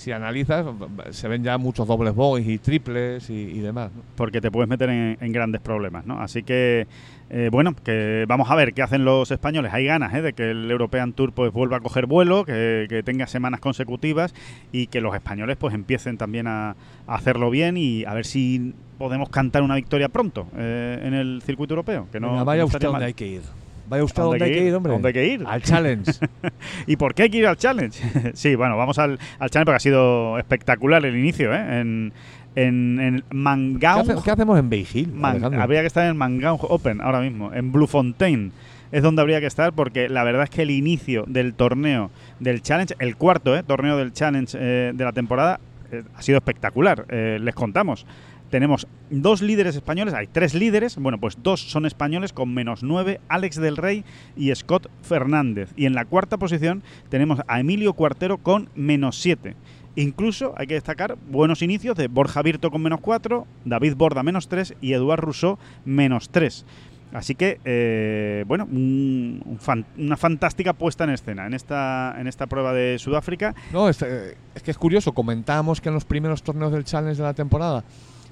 S3: si- analizas, se ven ya muchos dobles boys y triples y, y demás. ¿no?
S1: porque te puedes meter en, en grandes problemas, ¿no? Así que, eh, bueno, que vamos a ver qué hacen los españoles. Hay ganas ¿eh? de que el European Tour pues vuelva a coger vuelo, que, que tenga semanas consecutivas y que los españoles pues empiecen también a, a hacerlo bien y a ver si podemos cantar una victoria pronto eh, en el circuito europeo. Que no,
S3: Venga, vaya
S1: no
S3: usted donde hay que ir. Vaya usted
S1: ¿A dónde
S3: hay que ir, hombre.
S1: ¿A dónde hay que ir?
S3: Al challenge.
S1: ¿Y por qué hay que ir al challenge? sí, bueno, vamos al, al challenge porque ha sido espectacular el inicio, ¿eh? En, en, en
S3: ¿Qué,
S1: Mangaung.
S3: hace- qué hacemos en Beijing?
S1: Man- habría que estar en Mangaung Open ahora mismo, en Bluefontaine. Es donde habría que estar porque la verdad es que el inicio del torneo del Challenge, el cuarto ¿eh? torneo del Challenge eh, de la temporada, eh, ha sido espectacular. Eh, les contamos. Tenemos dos líderes españoles, hay tres líderes, bueno, pues dos son españoles con menos nueve, Alex del Rey y Scott Fernández. Y en la cuarta posición tenemos a Emilio Cuartero con menos siete. Incluso hay que destacar buenos inicios de Borja Virto con menos 4, David Borda menos 3 y Eduard Rousseau menos 3. Así que, eh, bueno, una fantástica puesta en escena en esta, en esta prueba de Sudáfrica.
S3: No, es, eh, es que es curioso. Comentábamos que en los primeros torneos del Challenge de la temporada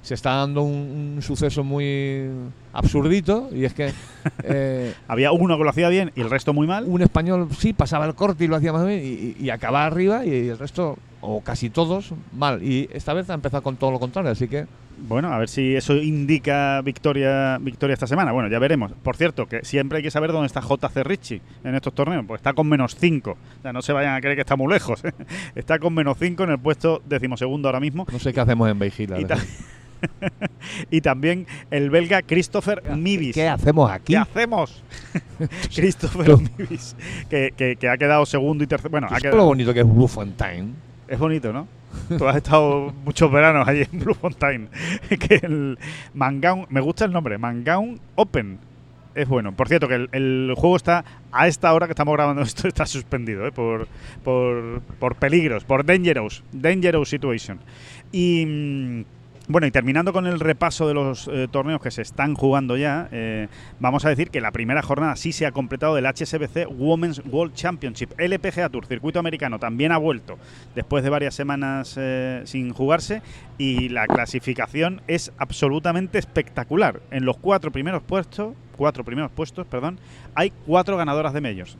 S3: se está dando un, un suceso muy absurdito y es que eh,
S1: Había uno que lo hacía bien y el resto muy mal.
S3: un español sí pasaba el corte y lo hacía más bien y, acababa arriba y el resto, o casi todos, mal. Y esta vez ha empezado con todo lo contrario, así que
S1: Bueno, a ver si eso indica victoria victoria esta semana. Bueno, ya veremos. Por cierto, que siempre hay que saber dónde está JC Richie en estos torneos, pues está con menos 5. O sea, no se vayan a creer que está muy lejos. ¿eh? Está con menos 5 en el puesto decimosegundo ahora mismo.
S3: no sé qué hacemos en Beijing.
S1: Y, también el belga Christopher Mibis.
S3: ¿Qué hacemos aquí?
S1: ¿Qué hacemos? Christopher Mibis, que, que- que ha quedado segundo y tercero. Bueno, ha
S3: ¿Sabes
S1: quedado-
S3: lo bonito que es Blue Fontaine?
S1: es bonito, ¿no? Tú has estado muchos veranos allí en Blue Fontaine. que el Mangaun, me gusta el nombre, Mangaun Open. Es bueno. Por cierto, que el, el juego está a esta hora que estamos grabando esto, está suspendido, ¿eh? por, por, por peligros, por dangerous, dangerous situation. Y mm, bueno, y terminando con el repaso de los eh, torneos que se están jugando ya, eh, vamos a decir que la primera jornada sí se ha completado del HSBC Women's World Championship. LPGA Tour, circuito americano, también ha vuelto después de varias semanas eh, sin jugarse y la clasificación es absolutamente espectacular. En los cuatro primeros puestos, cuatro primeros puestos, perdón, hay cuatro ganadoras de medios.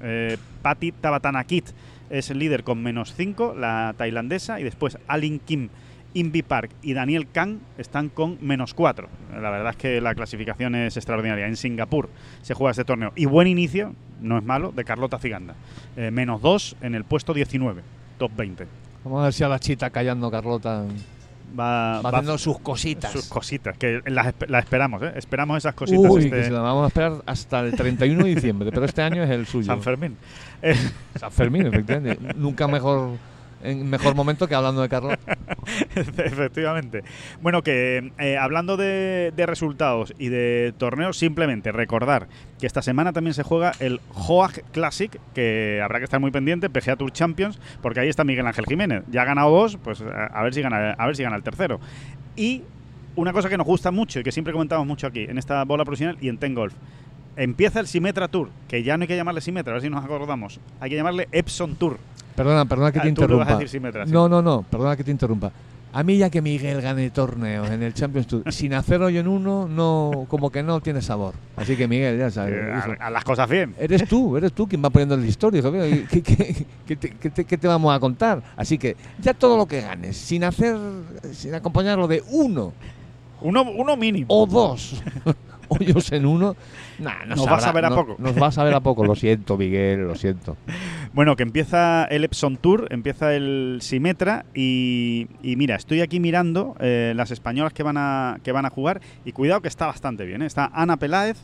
S1: Patti Tabatanakit es el líder con menos 5, la tailandesa, y después Alin Kim, Invi Park y Daniel Kang están con menos 4. La verdad es que la clasificación es extraordinaria. En Singapur se juega este torneo. Y buen inicio, no es malo, de Carlota Ciganda. Eh, menos 2 en el puesto 19, top 20.
S3: Vamos a ver si a la chita callando Carlota
S1: Va,
S3: va
S1: va
S3: haciendo sus cositas.
S1: sus cositas, que las las esperamos, ¿eh? Esperamos esas cositas.
S3: Uy,
S1: este
S3: que se la vamos a esperar hasta el 31 de diciembre, pero este año es el suyo.
S1: San Fermín. Eh,
S3: San Fermín, efectivamente. Nunca mejor en mejor momento que hablando de Carlos.
S1: Efectivamente. Bueno, que eh, hablando de, resultados y de torneos, simplemente recordar que esta semana también se juega el Hoag Classic, que habrá que estar muy pendiente, PGA Tour Champions, porque ahí está Miguel Ángel Jiménez. Ya ha ganado dos, pues a, ver si gana, a ver si gana el tercero. Y una cosa que nos gusta mucho y que siempre comentamos mucho aquí en esta bola profesional y en Ten Golf. Empieza el Symetra Tour, que ya no hay que llamarle Symetra, a ver si nos acordamos. Hay que llamarle Epson Tour.
S3: Perdona, perdona que
S1: Ah,
S3: te
S1: tú lo vas a
S3: interrumpa.
S1: sí.
S3: No, no, no, perdona que te interrumpa. A mí ya que Miguel gane torneos en el Champions Tour sin hacer hoyo en uno, no, como que no tiene sabor. Así que Miguel, ya sabes.
S1: Eh, a, a las cosas bien.
S3: Eres tú, eres tú quien va poniendo la historia. ¿Qué, qué- qué te, qué vamos a contar? Así que ya todo lo que ganes, sin hacer, sin acompañarlo de uno
S1: Uno, uno mínimo.
S3: o dos hoyos en uno, nah, no
S1: Nos va a saber a
S3: no-
S1: poco.
S3: Nos va a saber a poco. Lo siento, Miguel, lo siento.
S1: Bueno, que empieza el Epson Tour, empieza el Simetra y, mira, estoy aquí mirando eh, las españolas que van, a, que van a jugar y cuidado que está bastante bien. ¿eh? Está Ana Peláez,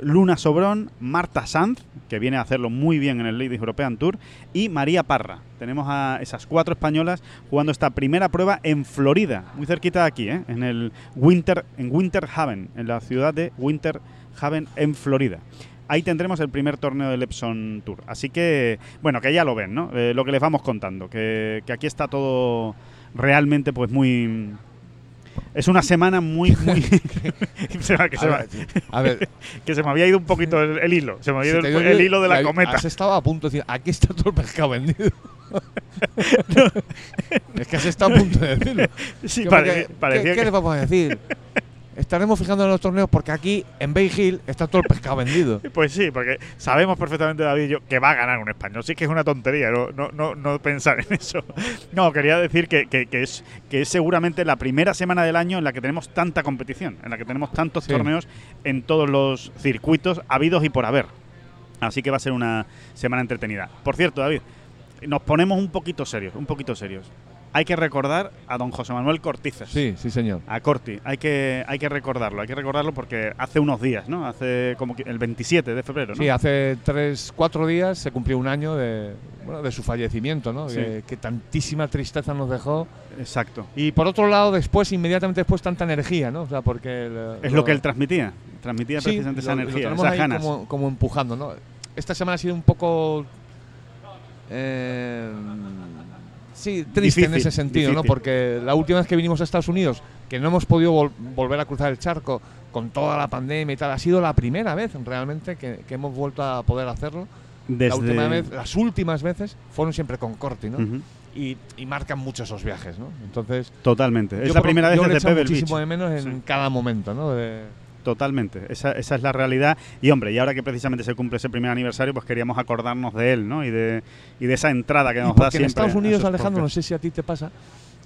S1: Luna Sobrón, Marta Sanz, que viene a hacerlo muy bien en el Ladies European Tour, y María Parra. Tenemos a esas cuatro españolas jugando esta primera prueba en Florida, muy cerquita de aquí, ¿eh? en el Winter, en Winter Haven, en la ciudad de Winter Haven en Florida ahí tendremos el primer torneo del Epson Tour. Así que, bueno, que ya lo ven, ¿no? Eh, lo que les vamos contando, que, que aquí está todo realmente pues muy... Es una semana muy, muy... se que, se
S3: A
S1: me,
S3: ver, a ver,
S1: que se me había ido un poquito el, el hilo, se me había ido el, el hilo de la cometa.
S3: Has estado a punto de decir, aquí está todo el pescado vendido. es que has estado a punto de decirlo.
S1: Sí, pare- parecía
S3: ¿qué,
S1: que-
S3: qué le vamos a decir? Estaremos fijando en los torneos porque aquí, en Bay Hill, está todo el pescado vendido.
S1: Pues sí, porque sabemos perfectamente, David y yo, que va a ganar un español. Sí que es una tontería no, no, no, no pensar en eso. No, quería decir que, que- que es, que es seguramente la primera semana del año en la que tenemos tanta competición, en la que tenemos tantos
S3: Sí.
S1: torneos en todos los circuitos habidos y por haber. Así que va a ser una semana entretenida. Por cierto, David, nos ponemos un poquito serios, un poquito serios. Hay que recordar a don José Manuel Cortizas.
S3: Sí, sí, señor.
S1: A Corti, hay que, hay que recordarlo, hay que recordarlo porque hace unos días, ¿no? Hace como que el 27 de febrero, ¿no?
S3: Sí, hace tres, cuatro días se cumplió un año de, bueno, de su fallecimiento, ¿no?
S1: Sí.
S3: Que, que tantísima tristeza nos dejó.
S1: Exacto.
S3: Y por otro lado, después, inmediatamente después, tanta energía, ¿no? O sea, porque... el-
S1: Es lo que él transmitía, transmitía
S3: Sí,
S1: precisamente esa
S3: lo-
S1: energía, esas ganas.
S3: Como, como empujando, ¿no? Esta semana ha sido un poco. eh, sí, triste en
S1: Difícil,
S3: ese sentido, ¿no?
S1: difícil.
S3: Porque la última vez que vinimos a Estados Unidos, que no hemos podido vol- volver a cruzar el charco con toda la pandemia y tal. Ha sido la primera vez realmente que, que hemos vuelto a poder hacerlo.
S1: Desde...
S3: La última vez, las últimas veces fueron siempre con Corti, ¿no?
S1: Ujú.
S3: y, y marcan mucho esos viajes, ¿no? Entonces,
S1: Totalmente. Es la primera vez desde Pebble
S3: muchísimo
S1: Beach.
S3: de menos en
S1: Sí.
S3: cada momento, ¿no? De-
S1: Totalmente, esa, esa es la realidad. Y hombre, y ahora que precisamente se cumple ese primer aniversario, pues queríamos acordarnos de él, ¿no? Y de, y de esa entrada que nos da
S3: en
S1: siempre.
S3: Estados Unidos, Alejandro, no sé si a ti te pasa,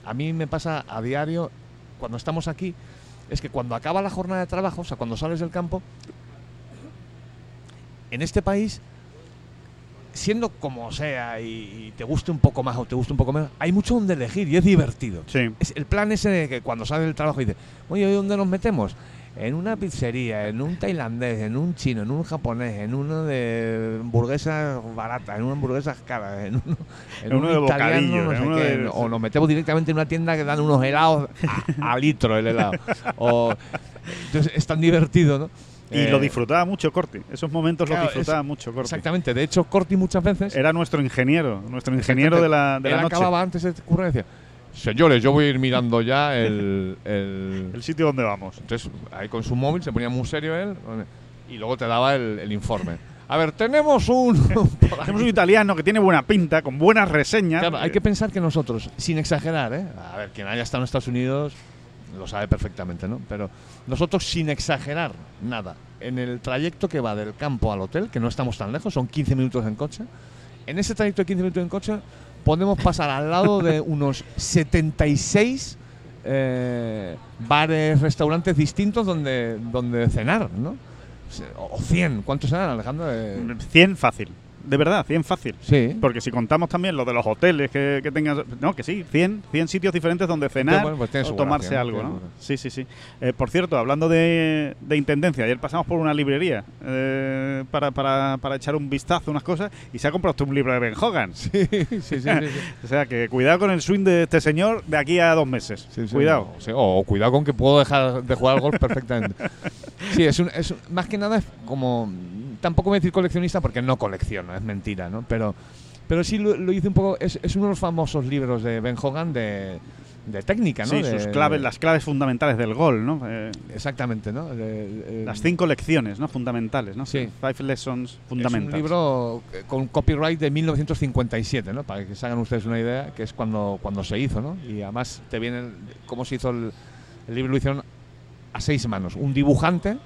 S3: a mí me pasa a diario, cuando estamos aquí, es que cuando acaba la jornada de trabajo, o sea, cuando sales del campo, en este país, siendo como sea y, te guste un poco más o te guste un poco menos, hay mucho donde elegir y es divertido.
S1: Sí,
S3: Es el plan ese de que cuando sales del trabajo dices, oye, ¿hoy dónde nos metemos? En una pizzería, en un tailandés, en un chino, en un japonés, en uno de hamburguesas baratas, en una hamburguesas caras, en uno, en
S1: En uno de bocadillo,
S3: no
S1: en
S3: sé
S1: uno
S3: qué,
S1: de-
S3: o nos metemos directamente en una tienda que dan unos helados a, a litro el helado. O, entonces es tan divertido, ¿no?
S1: y
S3: Eh,
S1: lo disfrutaba mucho Corti. Esos momentos
S3: claro,
S1: los disfrutaba
S3: es-
S1: mucho Corti.
S3: Exactamente. De hecho, Corti muchas veces
S1: Era nuestro ingeniero, nuestro ingeniero de la, de
S3: él
S1: la noche.
S3: acababa antes de decía, señores, yo voy a ir mirando ya el- el,
S1: El sitio donde vamos.
S3: Entonces, ahí con su móvil se ponía muy serio él y luego te daba el, el informe. A ver, tenemos un.
S1: Tenemos un italiano que tiene buena pinta, con buenas reseñas.
S3: Claro, hay que pensar que nosotros, sin exagerar, ¿eh? A ver, quien haya estado en Estados Unidos lo sabe perfectamente, ¿no? Pero nosotros, sin exagerar nada, en el trayecto que va del campo al hotel, que no estamos tan lejos, son 15 minutos en coche, en ese trayecto de 15 minutos en coche podemos pasar al lado de unos 76 eh, bares, restaurantes distintos donde, donde cenar, ¿no? O 100, ¿cuántos eran, Alejandro? Eh,
S1: 100 fácil. De verdad, 100 fácil.
S3: sí.
S1: Porque si contamos también lo de los hoteles que, que tengas. No, que sí, 100, 100 sitios diferentes donde cenar
S3: bueno, pues
S1: o tomarse algo, ¿no? Sí, sí, sí. Eh, por cierto, hablando de, de intendencia, ayer pasamos por una librería eh, para, para, para echar un vistazo a unas cosas y se ha comprado un libro de Ben Hogan.
S3: Sí, sí, sí.
S1: O sea que cuidado con el swing de este señor de aquí a dos meses.
S3: Sí,
S1: cuidado.
S3: sí, o cuidado con que puedo dejar de jugar al golf perfectamente. Sí, es, un, es un- más que nada es como tampoco voy a decir coleccionista porque no colecciono, es mentira, ¿no? Pero pero sí lo, lo hice un poco es, es uno de los famosos libros de Ben Hogan de, de técnica, ¿no?
S1: Sí,
S3: De-
S1: sus claves, las claves fundamentales del gol, ¿no? Eh,
S3: exactamente, ¿no? De-
S1: las cinco lecciones, ¿no? Fundamentales, ¿no?
S3: Sí.
S1: Five lessons
S3: Es
S1: fundamentales.
S3: un libro eh, con copyright de 1957, ¿no? Para que se hagan ustedes una idea, que es cuando, cuando se hizo, ¿no? Y además te viene cómo se hizo el, el libro, lo hicieron a seis manos. Un dibujante,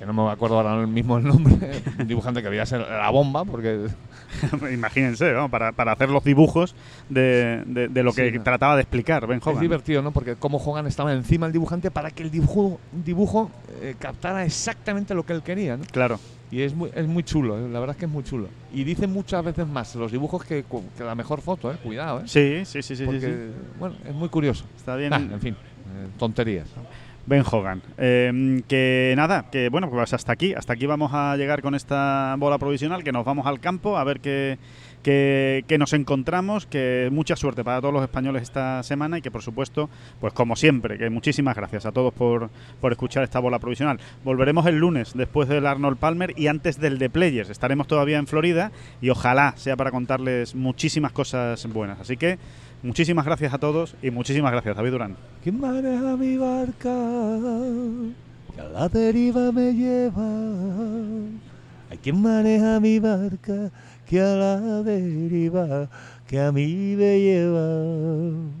S3: que no me acuerdo ahora mismo el nombre, un dibujante que debía ser la bomba, porque
S1: Imagínense, ¿no? para, para hacer los dibujos de, de- de lo que
S3: Sí,
S1: trataba de explicar Ben
S3: es
S1: Hogan.
S3: divertido, ¿no? Porque cómo Hogan estaba encima del dibujante para que el dibujo, dibujo eh, captara exactamente lo que él quería, ¿no?
S1: Claro.
S3: Y es muy, es muy chulo, eh, la verdad es que es muy chulo. Y dice muchas veces más los dibujos que, que la mejor foto, ¿eh? Cuidado, ¿eh?
S1: Sí, sí, sí, sí, sí,
S3: Porque,
S1: sí.
S3: bueno, es muy curioso.
S1: Está bien.
S3: Ah, en fin, eh, tonterías.
S1: Ben Hogan. Eh, que nada, que bueno, pues hasta aquí. Hasta aquí vamos a llegar con esta bola provisional, que nos vamos al campo a ver qué, qué- qué nos encontramos. Que mucha suerte para todos los españoles esta semana y que por supuesto, pues como siempre, que muchísimas gracias a todos por, por escuchar esta bola provisional. Volveremos el lunes después del Arnold Palmer y antes del de Players. Estaremos todavía en Florida y ojalá sea para contarles muchísimas cosas buenas. Así que muchísimas gracias a todos y muchísimas gracias, David Durán.
S3: ¿Quién maneja mi barca? Que a la deriva me lleva. Hay quien maneja mi barca que a la deriva que a mí me lleva.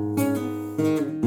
S2: thank you